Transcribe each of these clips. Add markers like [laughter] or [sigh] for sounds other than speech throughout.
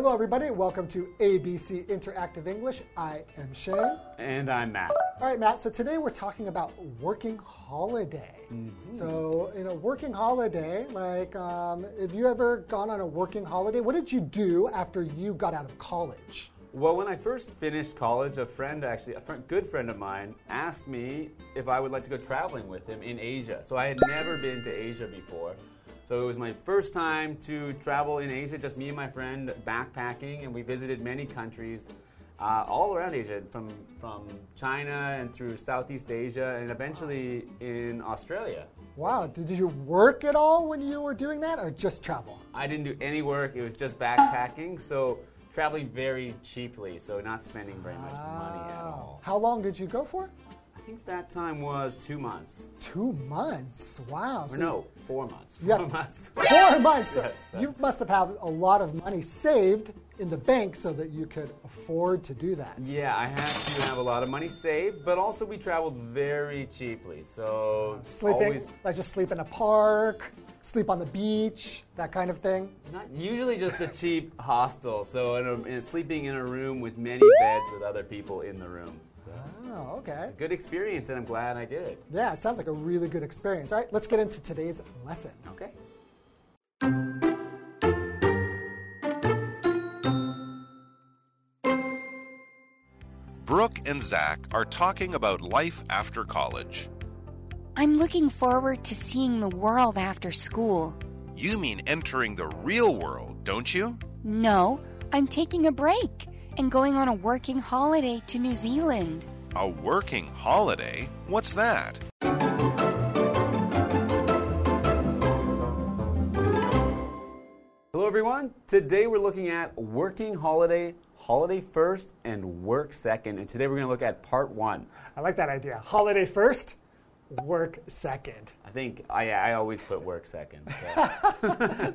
Hello, everybody. Welcome to ABC Interactive English. I am Shane. And I'm Matt. All right, Matt. So today we're talking about working holiday. Mm-hmm. So, in a working holiday, like, um, have you ever gone on a working holiday? What did you do after you got out of college? Well, when I first finished college, a friend, actually, a friend, good friend of mine, asked me if I would like to go traveling with him in Asia. So I had never been to Asia before. So it was my first time to travel in Asia, just me and my friend backpacking, and we visited many countries uh, all around Asia, from, from China and through Southeast Asia, and eventually in Australia. Wow. Did you work at all when you were doing that or just travel? I didn't do any work, it was just backpacking, so traveling very cheaply, so not spending very much money at all. How long did you go for? I think that time was two months. Two months. Wow. So no, four months. Four [laughs] months. Four months. Yes. You must have had a lot of money saved in the bank so that you could afford to do that. Yeah, I had to have a lot of money saved, but also we traveled very cheaply. So Sleeping, always just sleep in a park, sleep on the beach, that kind of thing. not usually just a cheap hostel. So in a, in, sleeping in a room with many beds with other people in the room. So Oh, okay. good experience, and I'm glad I did. Yeah, it sounds like a really good experience. All right, let's get into today's lesson. Okay. Brooke and Zach are talking about life after college. I'm looking forward to seeing the world after school. You mean entering the real world, don't you? No, I'm taking a break and going on a working holiday to New Zealand. A working holiday? What's that? Hello, everyone. Today we're looking at working holiday, holiday first, and work second. And today we're going to look at part one. I like that idea. Holiday first, work second. I think I, I always put work second. [laughs]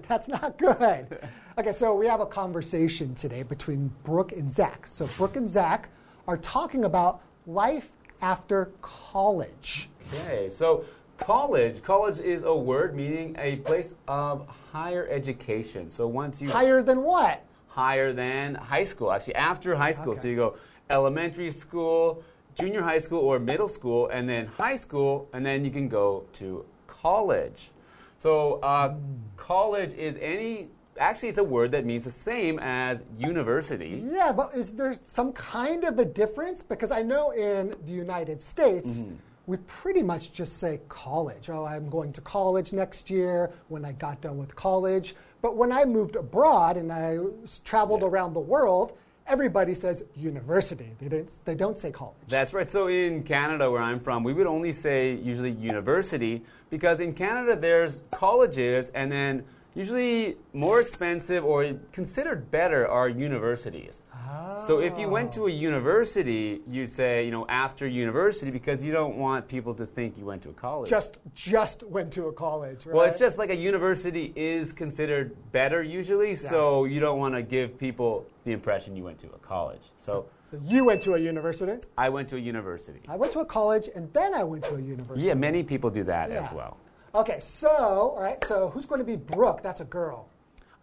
That's not good. Okay, so we have a conversation today between Brooke and Zach. So Brooke and Zach are talking about life after college. Okay, so college. College is a word meaning a place of higher education. So once you Higher than what? higher than high school, actually after high school. Okay. So you go elementary school, junior high school, or middle school, and then high school, and then you can go to college. So uh, college is any. Actually, it's a word that means the same as university. Yeah, but is there some kind of a difference? Because I know in the United States, we pretty much just say college. Oh, I'm going to college next year when I got done with college. But when I moved abroad and I traveled around the world, everybody says university. They don't, they don't say college. That's right. So in Canada, where I'm from, we would only say usually university because in Canada there's colleges and then usually more expensive or considered better are universities. So if you went to a ah. university, you'd say, you know, after university because you don't want people to think you went to a college. just just went to a college, right? well, it's just like a university is considered better usually, so you don't want to give people the impression you went to a college. So, so you went to a university. I went to a university. I went to a college and then I went to a university. Yeah, many people do that as well. Okay, so all right, so who's going to be Brooke? That's a girl.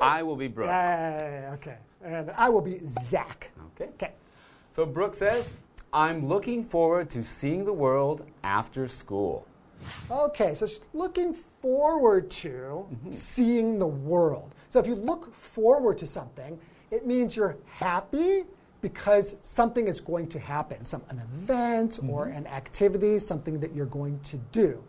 I will be Brooke. Yay, okay. And I will be Zach. Okay. Okay. So Brooke says, I'm looking forward to seeing the world after school. Okay, so she's looking forward to mm-hmm. seeing the world. So if you look forward to something, it means you're happy because something is going to happen, some an event or mm-hmm. an activity, something that you're going to do.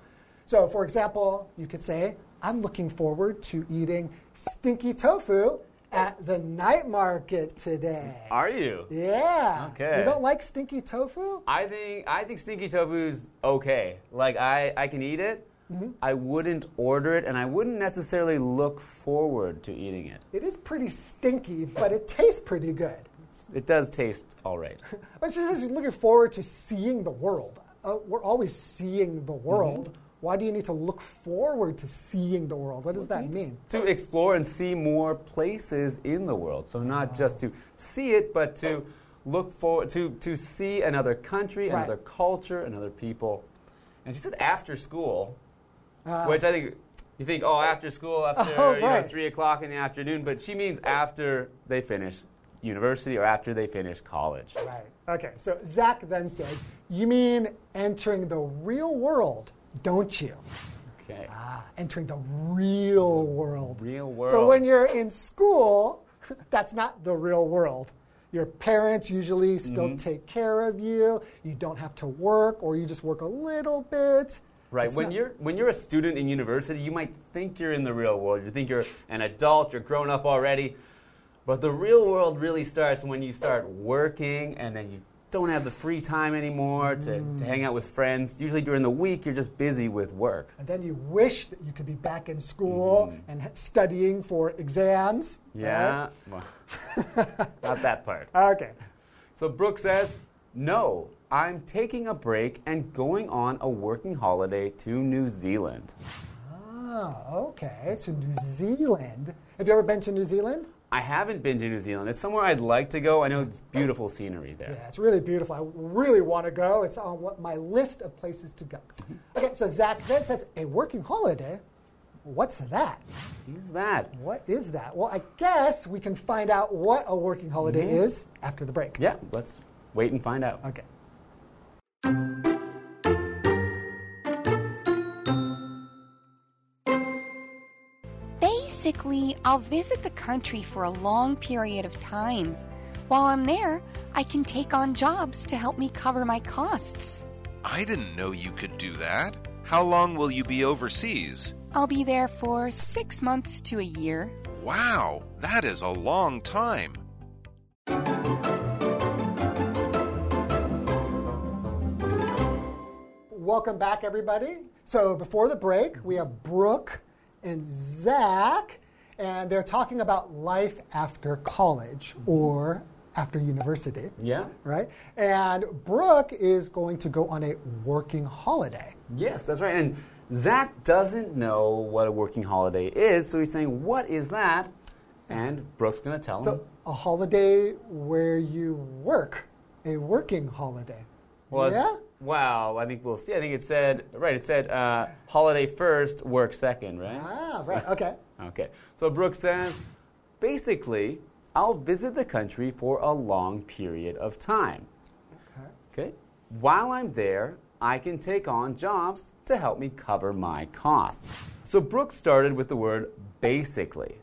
So for example, you could say, I'm looking forward to eating stinky tofu at the night market today. Are you? Yeah. Okay. You don't like stinky tofu? I think I think stinky tofu's okay. Like I, I can eat it. I wouldn't order it and I wouldn't necessarily look forward to eating it. It is pretty stinky, but it tastes pretty good. It does taste all right. [laughs] But she says she's looking forward to seeing the world. Uh, we're always seeing the world. Why do you need to look forward to seeing the world? What does that mean? to explore and see more places in the world. So not just to see it, but to look forward to to see another country, Right. another culture, another people. And she said after school, Ah. which I think You think, oh, after school, [laughs] after Oh, you know, three o'clock in the afternoon, but she means after they finish university or after they finish college. Right. Okay. So Zach then says, You mean entering the real world, don't you? Okay. Ah, entering the real world. Real world. So when you're in school, [laughs] that's not the real world. Your parents usually still Mm-hmm. take care of you. You don't have to work, or you just work a little bit. Right. It's when you're when you're a student in university, you might think you're in the real world. You think you're an adult, you're grown up already. But the real world really starts when you start working and then you don't have the free time anymore to, Mm. to hang out with friends. Usually during the week you're just busy with work. And then you wish that you could be back in school and studying for exams. Yeah. Well, [laughs] not that part. Okay. So Brooke says, "No, I'm taking a break and going on a working holiday to New Zealand." Oh, okay. To New Zealand. Have you ever been to New Zealand? I haven't been to New Zealand. It's somewhere I'd like to go. I know it's beautiful scenery there. Yeah, it's really beautiful. I really want to go. It's on what my list of places to go. Okay, so Zach then says, a working holiday? What's that? Who's that? What is that? Well, I guess we can find out what a working holiday mm-hmm. is after the break. Yeah, let's wait and find out. Okay. Basically, I'll visit the country for a long period of time. While I'm there, I can take on jobs to help me cover my costs. I didn't know you could do that. How long will you be overseas? I'll be there for six months to a year. Wow, that is a long time. Welcome back, everybody. So before the break, we have Brooke and Zach, and they're talking about life after college mm-hmm. or after university. Yeah? Right? And Brooke is going to go on a working holiday. Yes, that's right. And Zach doesn't know what a working holiday is, so he's saying, What is that? And Brooke's going to tell him. So, a holiday where you work, a working holiday. It's- yeah? Wow, I think we'll see. I think it said, right, it said uh, holiday first, work second, right? Ah, right. Okay. Okay. So Brooks says, basically, I'll visit the country for a long period of time. Okay. Okay. While I'm there, I can take on jobs to help me cover my costs. So Brooks started with the word basically.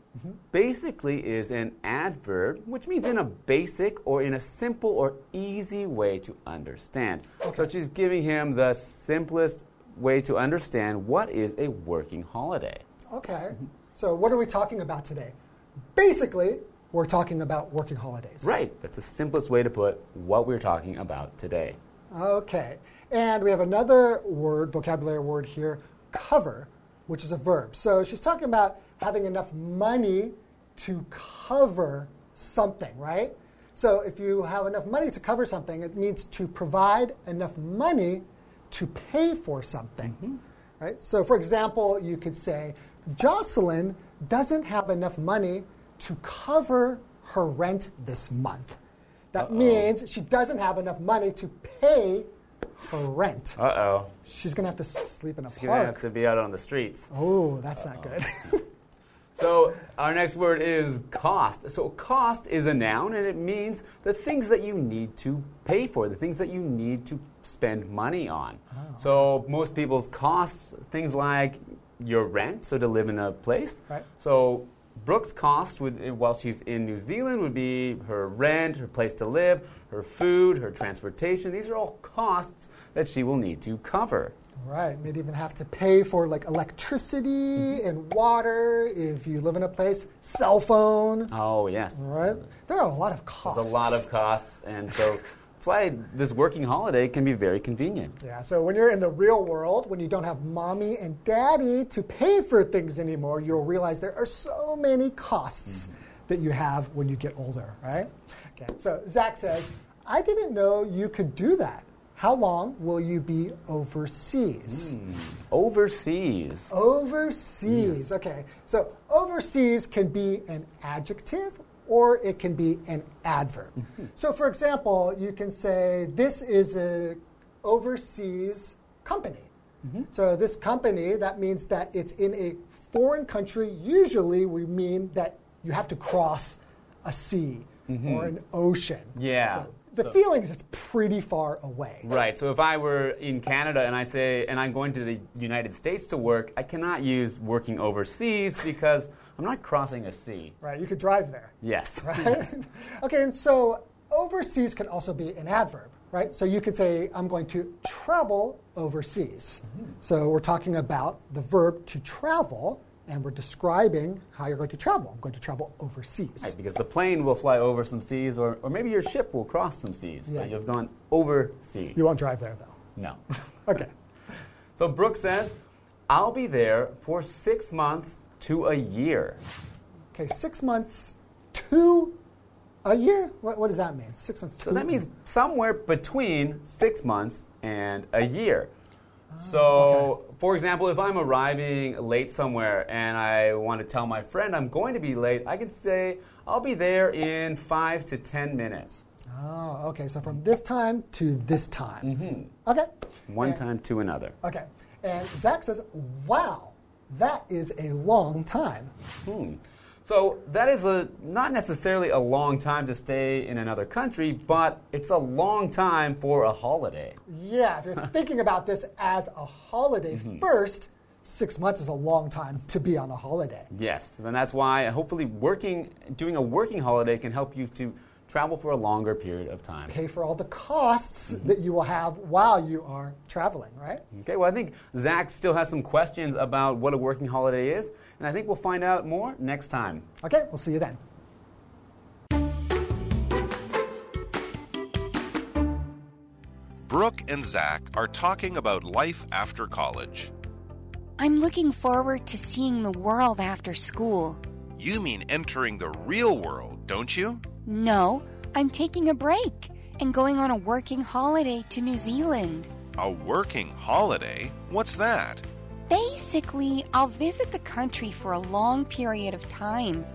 Basically is an adverb, which means in a basic or in a simple or easy way to understand. So she's giving him the simplest way to understand what is a working holiday. Okay. So, what are we talking about today? Basically, we're talking about working holidays. Right. That's the simplest way to put what we're talking about today. Okay. And we have another word, vocabulary word here, cover, which is a verb. So she's talking about having enough money to cover something, right? So if you have enough money to cover something, it means to provide enough money to pay for something. Right? So for example, you could say Jocelyn doesn't have enough money to cover her rent this month. That means she doesn't have enough money to pay her rent. Uh oh. She's going to have to sleep in a She's going to have to be out on the streets. Oh, that's not good. [laughs] So our next word is cost. So cost is a noun and it means the things that you need to pay for, the things that you need to spend money on. Oh. So most people's costs, things like your rent, so to live in a place. Right. So Brooke's cost would, while she's in New Zealand, would be her rent, her place to live, her food, her transportation. These are all costs that she will need to cover. Right. Maybe even have to pay for like electricity mm-hmm. and water if you live in a place, cell phone. Oh yes, Right? There are a lot of costs. There's a lot of costs, and so [laughs] that's why this working holiday can be very convenient. Yeah, so when you're in the real world, when you don't have mommy and daddy to pay for things anymore, you'll realize there are so many costs mm-hmm. that you have when you get older, right? Okay, so Zach says, I didn't know you could do that. How long will you be overseas? Hmm. Overseas. Overseas. Okay. So overseas can be an adjective or it can be an adverb. Mm-hmm. So for example, you can say this is a overseas company. Mm-hmm. So this company that means that it's in a foreign country, usually we mean that you have to cross a sea mm-hmm. or an ocean. Yeah. So the So- feeling is it's pretty far away. Right. So if I were in Canada and I say, and I'm going to the United States to work, I cannot use working overseas because I'm not crossing a sea. Right? You could drive there. Yes. Right? [laughs] okay, and so overseas can also be an adverb, right? So you could say, I'm going to travel overseas. Mm-hmm. So we're talking about the verb to travel, and we're describing how you're going to travel. I'm going to travel overseas. Right, because the plane will fly over some seas, or, or maybe your ship will cross some seas, Yeah. but you've gone overseas. You won't drive there, though. No. [laughs] [laughs] Okay. so Brooke says, I'll be there for six months to a year. Okay, six months to a year? What, what does that mean? Six months to So that means somewhere between six months and a year. So, for example, if I'm arriving late somewhere and I want to tell my friend I'm going to be late, I can say, I'll be there in five to ten minutes. Oh, okay. So from this time to this time. Mm-hmm. Okay. One And- time to another. Okay. And Zach says, wow, that is a long time. Hmm. So that is a not necessarily a long time to stay in another country, but it's a long time for a holiday. Yeah, if you're [laughs] thinking about this as a holiday mm-hmm. first, six months is a long time to be on a holiday. Yes, and that's why hopefully working doing a working holiday can help you to travel for a longer period of time. Pay for all the costs mm-hmm. that you will have while you are traveling, right? Okay, well, I think Zach still has some questions about what a working holiday is, and I think we'll find out more next time. Okay, we'll see you then. Brooke and Zach are talking about life after college. I'm looking forward to seeing the world after school. You mean entering the real world, don't you? No, I'm taking a break and going on a working holiday to New Zealand. A working holiday? What's that? Basically, I'll visit the country for a long period of time.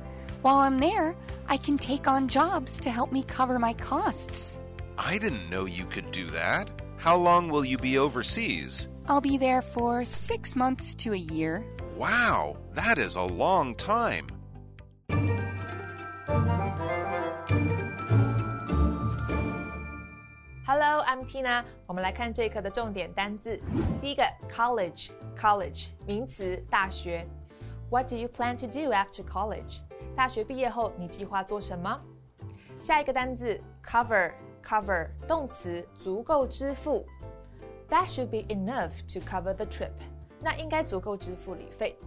While I'm there, I can take on jobs to help me cover my costs. I didn't know you could do that. How long will you be overseas? I'll be there for six months to a year. Wow, that is a long time. Hello, I'm Tina。我们来看这一课的重点单字。第一个，college，college，名词，大学。What do you plan to do after college？大学毕业后，你计划做什么？下一个单字，cover，cover，动词，足够支付。That should be enough to cover the trip。那应该足够支付旅费。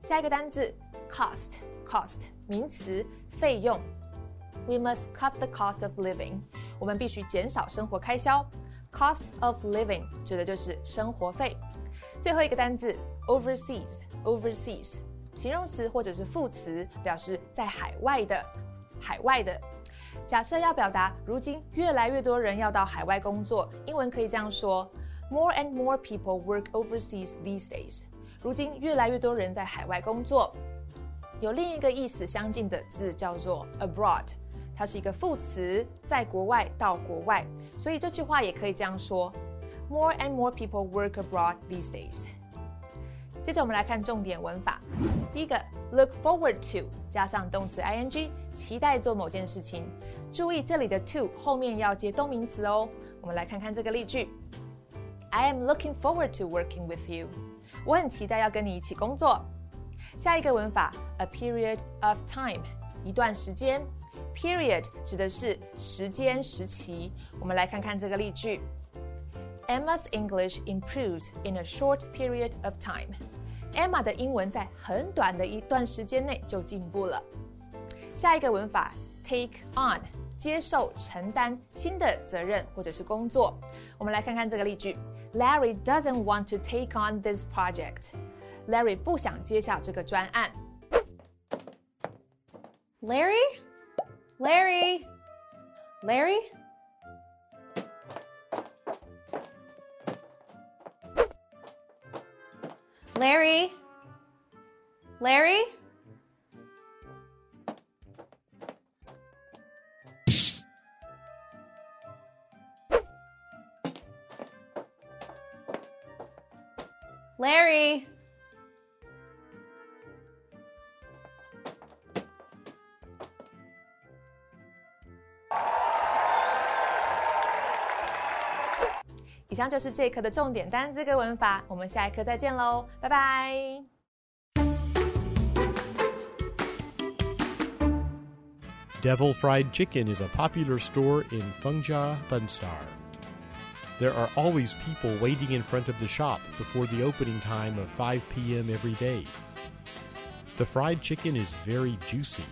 下一个单字，cost，cost，名词，费用。We must cut the cost of living。 我们必须减少生活开销。Cost of living 指的就是生活费。最后一个单字 overseas，overseas 形容词或者是副词，表示在海外的，海外的。假设要表达如今越来越多人要到海外工作，英文可以这样说：More and more people work overseas these days。如今越来越多人在海外工作。有另一个意思相近的字叫做 abroad，它是一个副词，在国外到国外，所以这句话也可以这样说：More and more people work abroad these days。接着我们来看重点文法，第一个 look forward to 加上动词 ing，期待做某件事情。注意这里的 to 后面要接动名词哦。我们来看看这个例句：I am looking forward to working with you。我很期待要跟你一起工作。下一个文法，a period of time，一段时间。Period 指的是时间时期。我们来看看这个例句：Emma's English improved in a short period of time。Emma 的英文在很短的一段时间内就进步了。下一个文法，take on，接受、承担新的责任或者是工作。我们来看看这个例句：Larry doesn't want to take on this project。Larry 不想接下这个专案。 Larry? Larry? Larry? Larry? Larry? Larry? 上就是这一课的重点单词跟文法，我们下一课再见喽，拜拜。 Devil Fried Chicken is a popular store in Fengjia, Funstar. There are always people waiting in front of the shop before the opening time of 5 p.m. every day. The fried chicken is very juicy.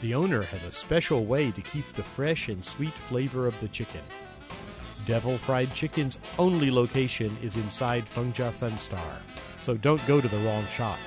The owner has a special way to keep the fresh and sweet flavor of the chicken. Devil Fried Chicken's only location is inside Fengjia Funstar, so don't go to the wrong shop.